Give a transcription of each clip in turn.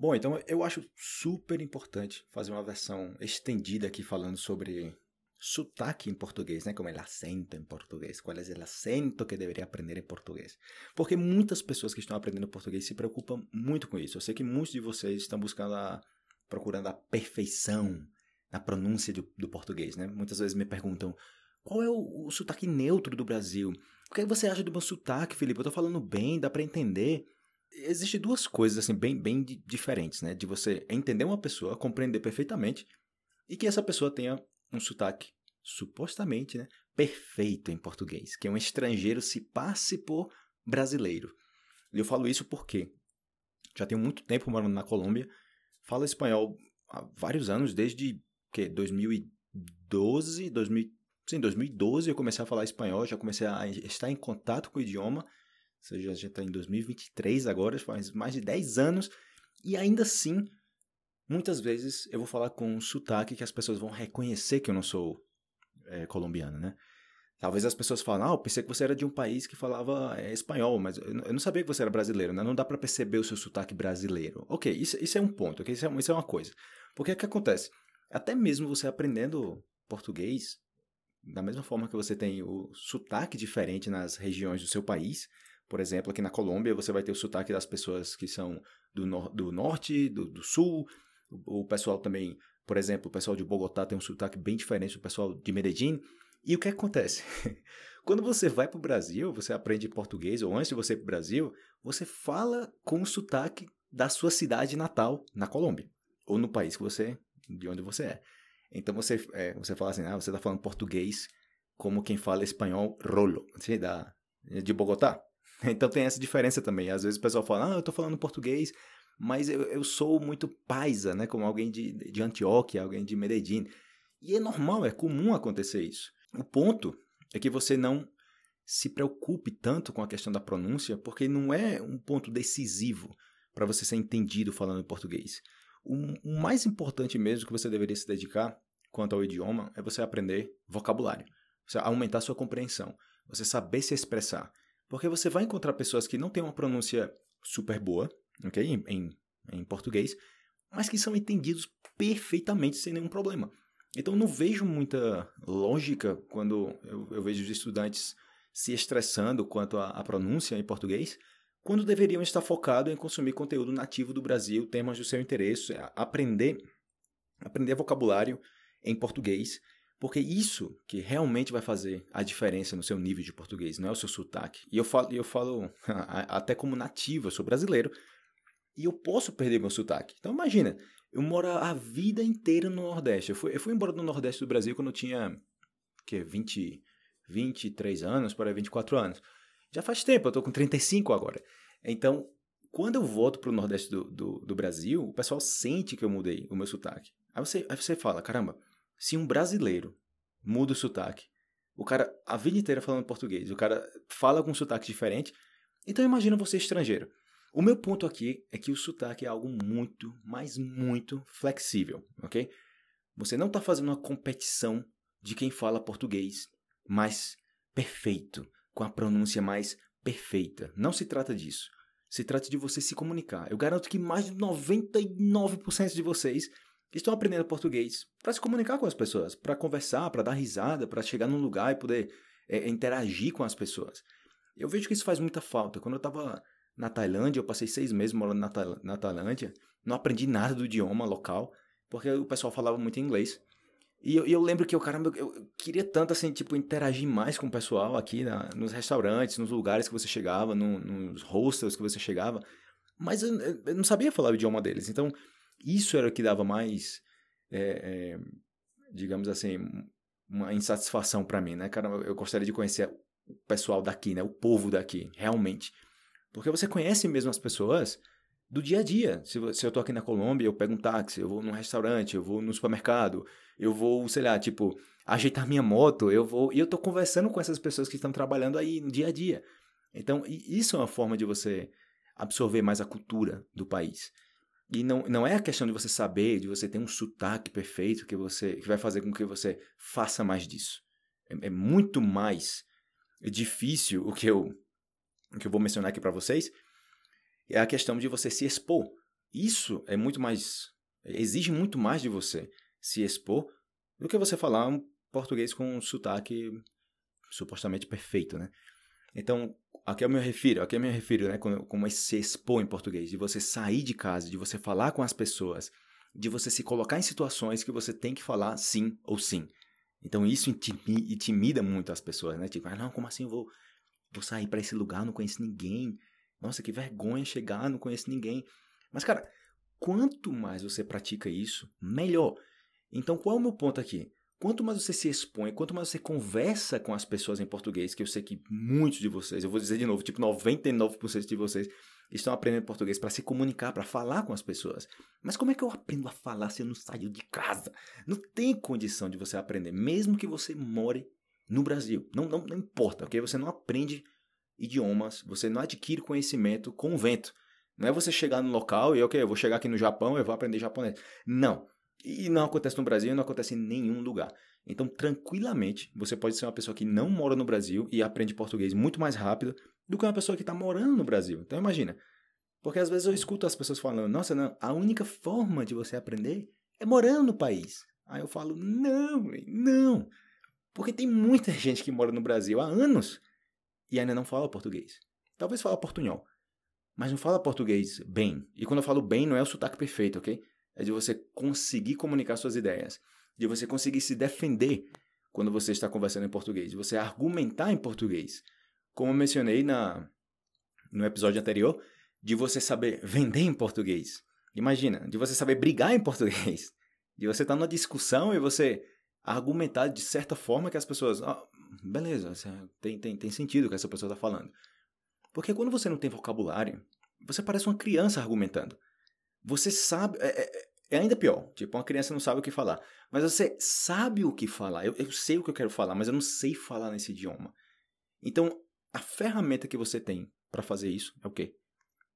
Bom, então eu acho super importante fazer uma versão estendida aqui falando sobre sotaque em português, né? Como é acento em português, qual é o acento que deveria aprender em português. Porque muitas pessoas que estão aprendendo português se preocupam muito com isso. Eu sei que muitos de vocês estão buscando a, procurando a perfeição na pronúncia do, do português, né? Muitas vezes me perguntam qual é o, o sotaque neutro do Brasil. O que você acha do meu sotaque, Felipe? Eu tô falando bem, dá para entender Existem duas coisas assim bem, bem diferentes, né? De você entender uma pessoa, compreender perfeitamente e que essa pessoa tenha um sotaque supostamente, né, perfeito em português, que um estrangeiro se passe por brasileiro. E eu falo isso porque já tenho muito tempo morando na Colômbia, falo espanhol há vários anos, desde que 2012, 2000, sim, 2012 eu comecei a falar espanhol, já comecei a estar em contato com o idioma seja, gente está em 2023 agora, faz mais de 10 anos, e ainda assim, muitas vezes eu vou falar com um sotaque que as pessoas vão reconhecer que eu não sou é, colombiano, né? Talvez as pessoas falem, ah, eu pensei que você era de um país que falava é, espanhol, mas eu não sabia que você era brasileiro, né? Não dá para perceber o seu sotaque brasileiro. Ok, isso, isso é um ponto, ok? Isso é, isso é uma coisa. Porque o que acontece? Até mesmo você aprendendo português, da mesma forma que você tem o sotaque diferente nas regiões do seu país, por exemplo, aqui na Colômbia, você vai ter o sotaque das pessoas que são do, nor do norte, do, do sul. O, o, pessoal também, por exemplo, o pessoal de Bogotá tem um sotaque bem diferente do pessoal de Medellín. E o que acontece? Quando você vai para o Brasil, você aprende português, ou antes de você ir para o Brasil, você fala com o sotaque da sua cidade natal, na Colômbia, ou no país que você, de onde você é. Então você, é, você fala assim, ah, você está falando português como quem fala espanhol rolo, assim, da, de Bogotá. Então tem essa diferença também. Às vezes o pessoal fala, ah, eu tô falando português, mas eu, eu sou muito paisa, né? Como alguém de, de Antioquia, alguém de Medellín. E é normal, é comum acontecer isso. O ponto é que você não se preocupe tanto com a questão da pronúncia, porque não é um ponto decisivo para você ser entendido falando português. O, o mais importante mesmo que você deveria se dedicar quanto ao idioma é você aprender vocabulário, você aumentar sua compreensão, você saber se expressar. Porque você vai encontrar pessoas que não têm uma pronúncia super boa, ok? Em, em, em português, mas que são entendidos perfeitamente sem nenhum problema. Então não vejo muita lógica quando eu, eu vejo os estudantes se estressando quanto à, pronúncia em português, quando deveriam estar focados em consumir conteúdo nativo do Brasil, temas do seu interesse, aprender, aprender vocabulário em português porque isso que realmente vai fazer a diferença no seu nível de português, não é o seu sotaque. E eu falo, eu falo até como nativo, eu sou brasileiro, e eu posso perder meu sotaque. Então imagina, eu moro a vida inteira no Nordeste. Eu fui, eu fui embora do Nordeste do Brasil quando eu tinha que 20, 23 anos para 24 anos. Já faz tempo, eu tô com 35 agora. Então, quando eu volto para o Nordeste do, do, do, Brasil, o pessoal sente que eu mudei o meu sotaque. Aí você, aí você fala, caramba, se um brasileiro muda o sotaque, o cara a vida inteira falando português, o cara fala com um sotaque diferente, então imagina você estrangeiro. O meu ponto aqui é que o sotaque é algo muito, mas muito flexível, ok? Você não está fazendo uma competição de quem fala português mais perfeito, com a pronúncia mais perfeita. Não se trata disso. Se trata de você se comunicar. Eu garanto que mais de 99% de vocês estão aprendendo português para se comunicar com as pessoas, para conversar, para dar risada, para chegar num lugar e poder é, interagir com as pessoas. Eu vejo que isso faz muita falta. Quando eu estava na Tailândia, eu passei seis meses morando na, na Tailândia, não aprendi nada do idioma local, porque o pessoal falava muito inglês. E eu, eu lembro que eu, caramba, eu, queria tanto, assim, tipo, interagir mais com o pessoal aqui na, nos restaurantes, nos lugares que você chegava, no, nos hostels que você chegava, mas eu, eu não sabia falar o idioma deles. Então, isso era o que dava mais, é, é, digamos assim, uma insatisfação para mim, né, cara? Eu gostaria de conhecer o pessoal daqui, né? O povo daqui, realmente. Porque você conhece mesmo as pessoas do dia a dia. Se, eu tô aqui na Colômbia, eu pego um táxi, eu vou num restaurante, eu vou no supermercado, eu vou, sei lá, tipo, ajeitar minha moto, eu vou. E eu tô conversando com essas pessoas que estão trabalhando aí no dia a dia. Então, isso é uma forma de você absorver mais a cultura do país. E não, não é a questão de você saber, de você ter um sotaque perfeito que você que vai fazer com que você faça mais disso. É, é muito mais difícil o que eu, o que eu vou mencionar aqui para vocês. É a questão de você se expor. isso é muito mais. exige muito mais de você se expor do que você falar um português com um sotaque supostamente perfeito, né? Então, a que eu me refiro? A que eu me refiro, né? Como, como se expor em português, de você sair de casa, de você falar com as pessoas, de você se colocar em situações que você tem que falar sim ou sim. Então, isso intimida muito as pessoas, né? Tipo, ah, não, como assim eu vou, vou sair para esse lugar, não conheço ninguém. Nossa, que vergonha chegar, não conheço ninguém. Mas, cara, quanto mais você pratica isso, melhor. Então, qual é o meu ponto aqui? Quanto mais você se expõe, quanto mais você conversa com as pessoas em português, que eu sei que muitos de vocês, eu vou dizer de novo, tipo 99% de vocês estão aprendendo português para se comunicar, para falar com as pessoas. Mas como é que eu aprendo a falar se eu não saio de casa? Não tem condição de você aprender, mesmo que você more no Brasil. Não, não, não importa, ok? Você não aprende idiomas, você não adquire conhecimento com o vento. Não é você chegar no local e, ok, eu vou chegar aqui no Japão, eu vou aprender japonês. Não. E não acontece no Brasil, não acontece em nenhum lugar. Então, tranquilamente, você pode ser uma pessoa que não mora no Brasil e aprende português muito mais rápido do que uma pessoa que está morando no Brasil. Então, imagina. Porque às vezes eu escuto as pessoas falando: nossa, não, a única forma de você aprender é morando no país. Aí eu falo: não, não. Porque tem muita gente que mora no Brasil há anos e ainda não fala português. Talvez fala portunhol, mas não fala português bem. E quando eu falo bem, não é o sotaque perfeito, ok? É de você conseguir comunicar suas ideias, de você conseguir se defender quando você está conversando em português, de você argumentar em português. Como eu mencionei na, no episódio anterior, de você saber vender em português. Imagina, de você saber brigar em português. De você estar numa discussão e você argumentar de certa forma que as pessoas. Oh, beleza, tem, tem, tem sentido o que essa pessoa está falando. Porque quando você não tem vocabulário, você parece uma criança argumentando. Você sabe. É, é, é, ainda pior. Tipo, uma criança não sabe o que falar. Mas você sabe o que falar. Eu, eu sei o que eu quero falar, mas eu não sei falar nesse idioma. Então, a ferramenta que você tem para fazer isso é o quê?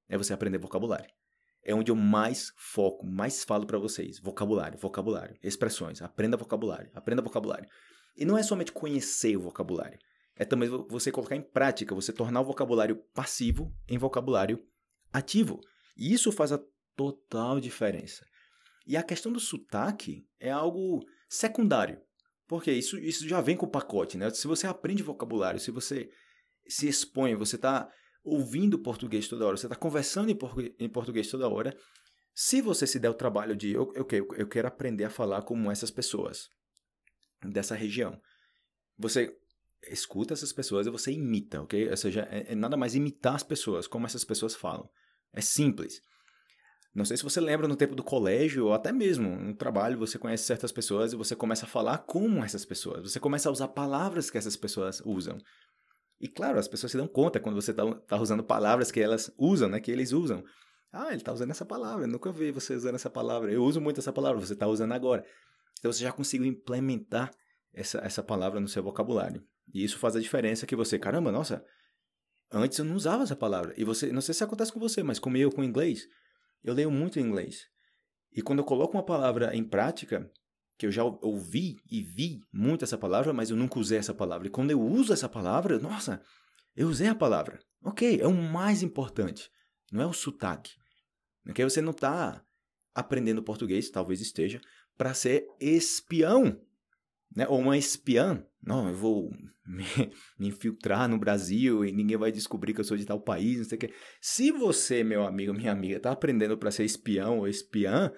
É você aprender vocabulário. É onde eu mais foco, mais falo para vocês. Vocabulário, vocabulário, expressões. Aprenda vocabulário, aprenda vocabulário. E não é somente conhecer o vocabulário. É também você colocar em prática, você tornar o vocabulário passivo em vocabulário ativo. E isso faz a total diferença. E a questão do sotaque é algo secundário, porque isso, isso já vem com o pacote, né? Se você aprende vocabulário, se você se expõe, você está ouvindo português toda hora, você está conversando em, em, português toda hora, se você se der o trabalho de, eu, eu, eu quero aprender a falar como essas pessoas dessa região, você escuta essas pessoas e você imita, ok? Ou seja, é, é nada mais imitar as pessoas, como essas pessoas falam. É simples. Não sei se você lembra no tempo do colégio ou até mesmo no trabalho, você conhece certas pessoas e você começa a falar como essas pessoas. Você começa a usar palavras que essas pessoas usam. E claro, as pessoas se dão conta quando você está tá usando palavras que elas usam, né? Que eles usam. Ah, ele está usando essa palavra. Eu nunca vi você usando essa palavra. Eu uso muito essa palavra. Você está usando agora. Então você já conseguiu implementar essa, essa palavra no seu vocabulário. E isso faz a diferença que você, caramba, nossa, antes eu não usava essa palavra. E você, não sei se acontece com você, mas comigo com o inglês, eu leio muito inglês. E quando eu coloco uma palavra em prática, que eu já ouvi e vi muito essa palavra, mas eu nunca usei essa palavra. E quando eu uso essa palavra, nossa, eu usei a palavra. Ok, é o mais importante. Não é o sotaque. Porque você não está aprendendo português, talvez esteja, para ser espião né? Ou uma espiã. Não, eu vou me, me, infiltrar no Brasil e ninguém vai descobrir que eu sou de tal país, não sei o quê. Se você, meu amigo, minha amiga, está aprendendo para ser espião ou espiã,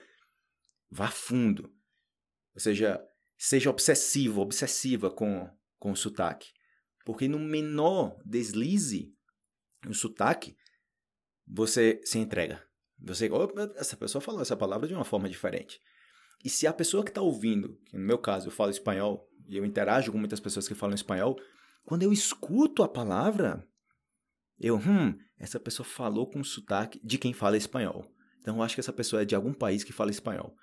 vá fundo. Ou seja, seja obsessivo, obsessiva com, com o sotaque. Porque no menor deslize o sotaque, você se entrega. Você, essa pessoa falou essa palavra de uma forma diferente. E se a pessoa que está ouvindo, que no meu caso eu falo espanhol e eu interajo com muitas pessoas que falam espanhol, quando eu escuto a palavra, eu, hum, essa pessoa falou com sotaque de quem fala espanhol. Então eu acho que essa pessoa é de algum país que fala espanhol.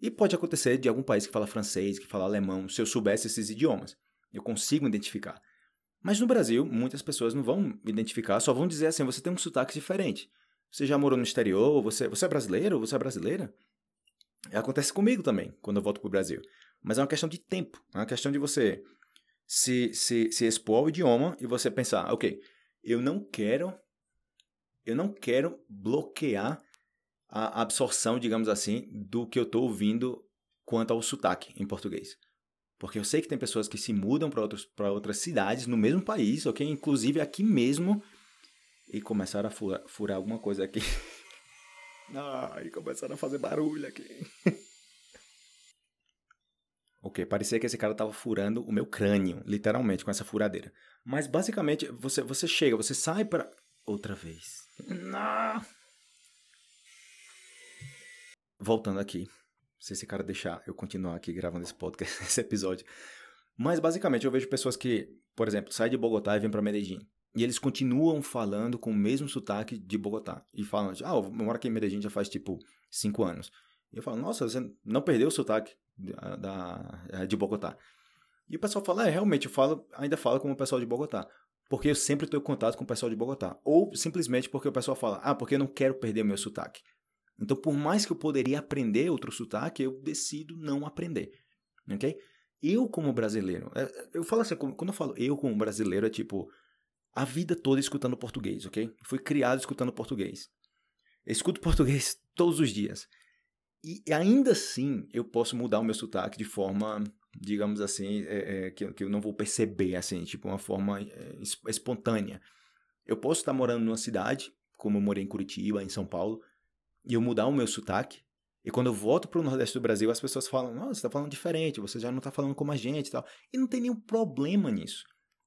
E pode acontecer de algum país que fala francês, que fala alemão, se eu soubesse esses idiomas. Eu consigo identificar. Mas no Brasil, muitas pessoas não vão identificar, só vão dizer assim: você tem um sotaque diferente. Você já morou no exterior? Você, você é brasileiro? Você é brasileira? Acontece comigo também, quando eu volto para o Brasil. Mas é uma questão de tempo. É uma questão de você se, se, se expor ao idioma e você pensar, ok, eu não quero, eu não quero bloquear a absorção, digamos assim, do que eu estou ouvindo quanto ao sotaque em português. Porque eu sei que tem pessoas que se mudam para outras cidades no mesmo país, ok? Inclusive aqui mesmo, e começaram a furar, furar alguma coisa aqui. e começaram a fazer barulho aqui. ok, parecia que esse cara estava furando o meu crânio, literalmente, com essa furadeira. Mas basicamente, você, você chega, você sai para. Outra vez. Não! Voltando aqui se esse cara deixar eu continuar aqui gravando esse podcast, esse episódio. Mas basicamente eu vejo pessoas que, por exemplo, saem de Bogotá e vêm para Medellín. E eles continuam falando com o mesmo sotaque de Bogotá. E falam, ah, eu moro aqui em Medellín já faz tipo cinco anos. E eu falo, nossa, você não perdeu o sotaque da, da, de Bogotá. E o pessoal fala, é, realmente, eu falo, ainda falo como o pessoal de Bogotá. Porque eu sempre tenho contato com o pessoal de Bogotá. Ou simplesmente porque o pessoal fala, ah, porque eu não quero perder o meu sotaque. Então, por mais que eu poderia aprender outro sotaque, eu decido não aprender. Ok? Eu, como brasileiro, é, eu falo assim, quando eu falo eu, como brasileiro, é tipo a vida toda escutando português, ok? Fui criado escutando português. Escuto português todos os dias. E ainda assim, eu posso mudar o meu sotaque de forma, digamos assim, é, é, que, que, eu não vou perceber, assim, tipo uma forma é, espontânea. Eu posso estar morando numa cidade, como eu morei em Curitiba, em São Paulo, e eu mudar o meu sotaque. E quando eu volto para o Nordeste do Brasil, as pessoas falam: Nossa, você está falando diferente, você já não está falando como a gente e tal. E não tem nenhum problema nisso.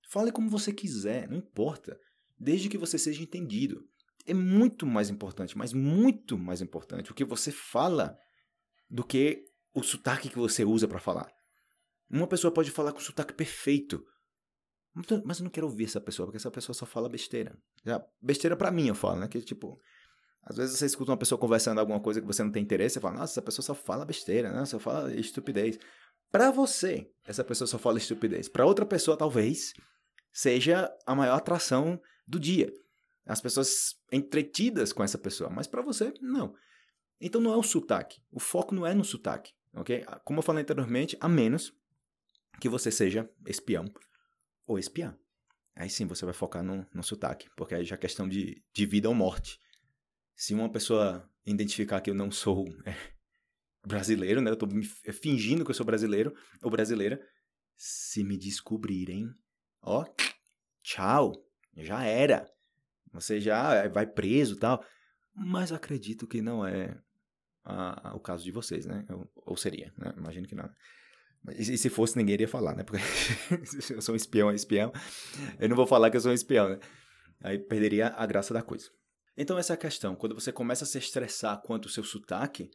Fale como você quiser, não importa. Desde que você seja entendido. É muito mais importante, mas muito mais importante o que você fala do que o sotaque que você usa para falar. Uma pessoa pode falar com sotaque perfeito, mas eu não quero ouvir essa pessoa, porque essa pessoa só fala besteira. Já, besteira para mim, eu falo, né? Que tipo, às vezes você escuta uma pessoa conversando alguma coisa que você não tem interesse e fala, nossa, essa pessoa só fala besteira, né? só fala estupidez. Para você, essa pessoa só fala estupidez. Para outra pessoa, talvez, seja a maior atração do dia. As pessoas entretidas com essa pessoa, mas para você, não. Então não é o sotaque. O foco não é no sotaque, ok? Como eu falei anteriormente, a menos que você seja espião ou espiã. Aí sim você vai focar no, no sotaque, porque aí já é questão de, de vida ou morte se uma pessoa identificar que eu não sou é, brasileiro, né? Eu tô fingindo que eu sou brasileiro ou brasileira. Se me descobrirem, ó, tchau, já era. Você já vai preso tal. Mas acredito que não é a, a, o caso de vocês, né? Ou, ou seria, né? Imagino que não. E, e se fosse, ninguém iria falar, né? Porque eu sou um espião, é espião. Eu não vou falar que eu sou um espião, né? Aí perderia a graça da coisa. Então essa é a questão. Quando você começa a se estressar quanto o seu sotaque,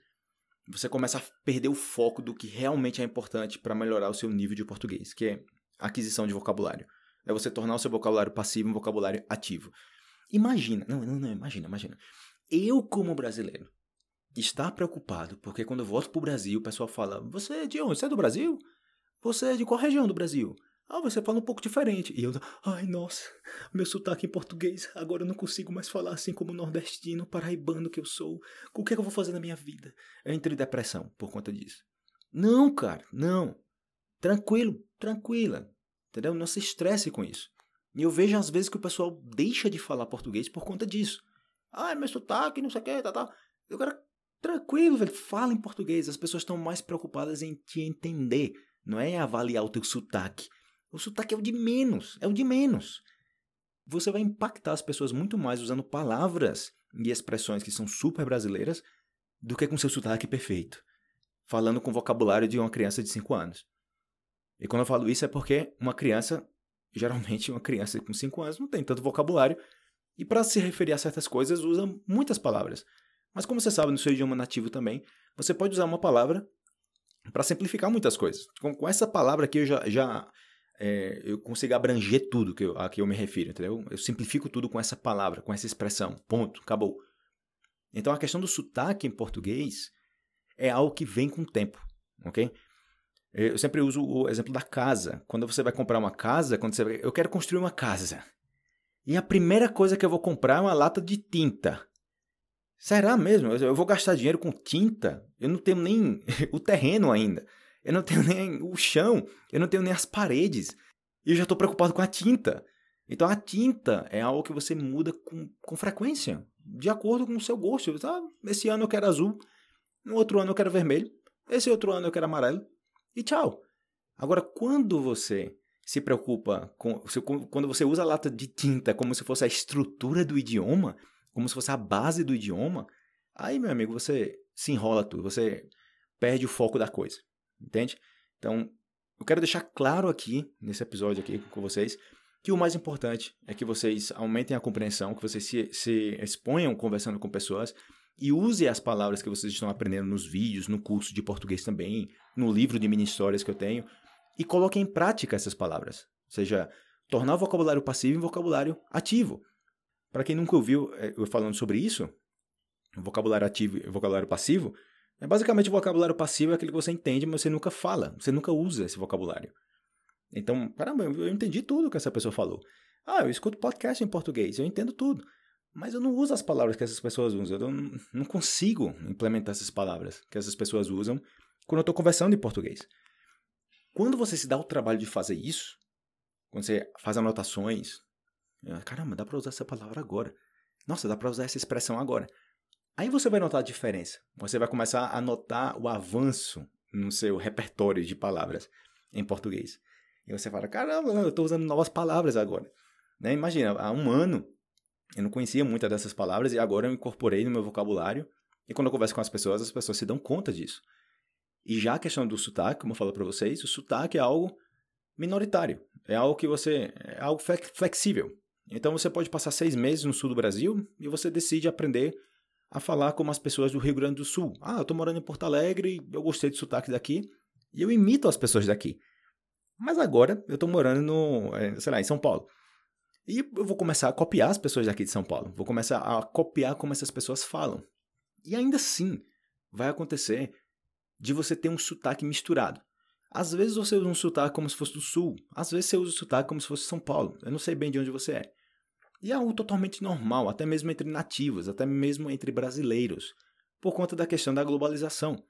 você começa a perder o foco do que realmente é importante para melhorar o seu nível de português, que é aquisição de vocabulário. É você tornar o seu vocabulário passivo um vocabulário ativo. Imagina, não, não, não, imagina, imagina. Eu, como brasileiro, estar preocupado porque quando eu volto para o Brasil, o pessoal fala: Você é de onde? Você é do Brasil? Você é de qual região do Brasil? Ah, você fala um pouco diferente. E eu, ai, nossa, meu sotaque em português, agora eu não consigo mais falar assim como nordestino, paraibano que eu sou. O que, é que eu vou fazer na minha vida? Eu entrei em depressão por conta disso. Não, cara, não. Tranquilo, tranquila. Entendeu? Não se estresse com isso. E eu vejo às vezes que o pessoal deixa de falar português por conta disso. Ai, meu sotaque, não sei o que, tá, tá. Eu quero tranquilo, velho. Fala em português. As pessoas estão mais preocupadas em te entender. Não é avaliar o teu sotaque. O sotaque é o de menos, é o de menos. Você vai impactar as pessoas muito mais usando palavras e expressões que são super brasileiras do que com seu sotaque perfeito, falando com vocabulário de uma criança de 5 anos. E quando eu falo isso é porque uma criança, geralmente uma criança com 5 anos, não tem tanto vocabulário e para se referir a certas coisas usa muitas palavras. Mas como você sabe no seu idioma nativo também, você pode usar uma palavra para simplificar muitas coisas. Com, com essa palavra aqui eu já, já é, eu consigo abranger tudo que eu, a que eu me refiro, entendeu? Eu simplifico tudo com essa palavra, com essa expressão. Ponto, acabou. Então a questão do sotaque em português é algo que vem com o tempo, ok? Eu sempre uso o exemplo da casa. Quando você vai comprar uma casa, quando você vai, eu quero construir uma casa. E a primeira coisa que eu vou comprar é uma lata de tinta. Será mesmo? Eu vou gastar dinheiro com tinta? Eu não tenho nem o terreno ainda. Eu não tenho nem o chão, eu não tenho nem as paredes. E eu já estou preocupado com a tinta. Então a tinta é algo que você muda com, com frequência. de acordo com o seu gosto. Ah, esse ano eu quero azul, no outro ano eu quero vermelho, esse outro ano eu quero amarelo, e tchau. Agora, quando você se preocupa com. Quando você usa a lata de tinta como se fosse a estrutura do idioma, como se fosse a base do idioma, aí, meu amigo, você se enrola tudo, você perde o foco da coisa. Entende? Então, eu quero deixar claro aqui, nesse episódio aqui com vocês, que o mais importante é que vocês aumentem a compreensão, que vocês se, se exponham conversando com pessoas e use as palavras que vocês estão aprendendo nos vídeos, no curso de português também, no livro de mini histórias que eu tenho, e coloquem em prática essas palavras. Ou seja, tornar o vocabulário passivo em vocabulário ativo. Para quem nunca ouviu eh, eu falando sobre isso, vocabulário ativo e vocabulário passivo, é basicamente o vocabulário passivo é aquele que você entende, mas você nunca fala, você nunca usa esse vocabulário. Então, caramba, eu entendi tudo que essa pessoa falou. Ah, eu escuto podcast em português, eu entendo tudo. Mas eu não uso as palavras que essas pessoas usam. Eu não, não consigo implementar essas palavras que essas pessoas usam quando eu estou conversando em português. Quando você se dá o trabalho de fazer isso, quando você faz anotações, ah, caramba, dá para usar essa palavra agora. Nossa, dá para usar essa expressão agora. Aí você vai notar a diferença. Você vai começar a notar o avanço no seu repertório de palavras em português. E você fala, caramba, eu estou usando novas palavras agora. Né? Imagina, há um ano eu não conhecia muitas dessas palavras e agora eu incorporei no meu vocabulário. E quando eu converso com as pessoas, as pessoas se dão conta disso. E já a questão do sotaque, como eu falo para vocês, o sotaque é algo minoritário. É algo que você. É algo flexível. Então você pode passar seis meses no sul do Brasil e você decide aprender a falar como as pessoas do Rio Grande do Sul. Ah, eu estou morando em Porto Alegre, eu gostei do sotaque daqui e eu imito as pessoas daqui. Mas agora eu estou morando no, eh, sei lá, em São Paulo. E eu vou começar a copiar as pessoas daqui de São Paulo. Vou começar a copiar como essas pessoas falam. E ainda assim, vai acontecer de você ter um sotaque misturado. Às vezes você usa um sotaque como se fosse do sul, às vezes você usa o sotaque como se fosse São Paulo. Eu não sei bem de onde você é. E é algo totalmente normal, até mesmo entre nativos, até mesmo entre brasileiros, por conta da questão da globalização.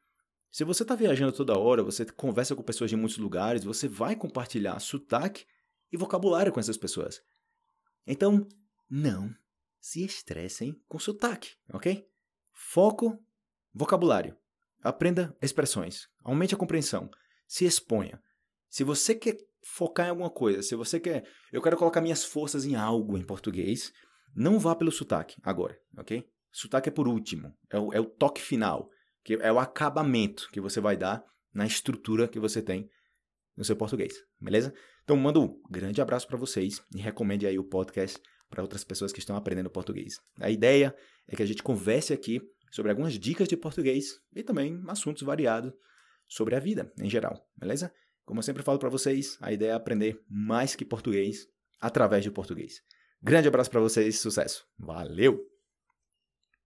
Se você está viajando toda hora, você conversa com pessoas de muitos lugares, você vai compartilhar sotaque e vocabulário com essas pessoas. Então, não se estressem com sotaque, ok? Foco, vocabulário. Aprenda expressões. Aumente a compreensão. Se exponha. Se você quer focar em alguma coisa, se você quer. Eu quero colocar minhas forças em algo em português, não vá pelo sotaque agora, ok? Sotaque é por último. É o, é o toque final. que É o acabamento que você vai dar na estrutura que você tem no seu português, beleza? Então, mando um grande abraço para vocês e recomende aí o podcast para outras pessoas que estão aprendendo português. A ideia é que a gente converse aqui sobre algumas dicas de português e também assuntos variados sobre a vida em geral, beleza? Como eu sempre falo para vocês, a ideia é aprender mais que português através de português. Grande abraço para vocês, sucesso. Valeu!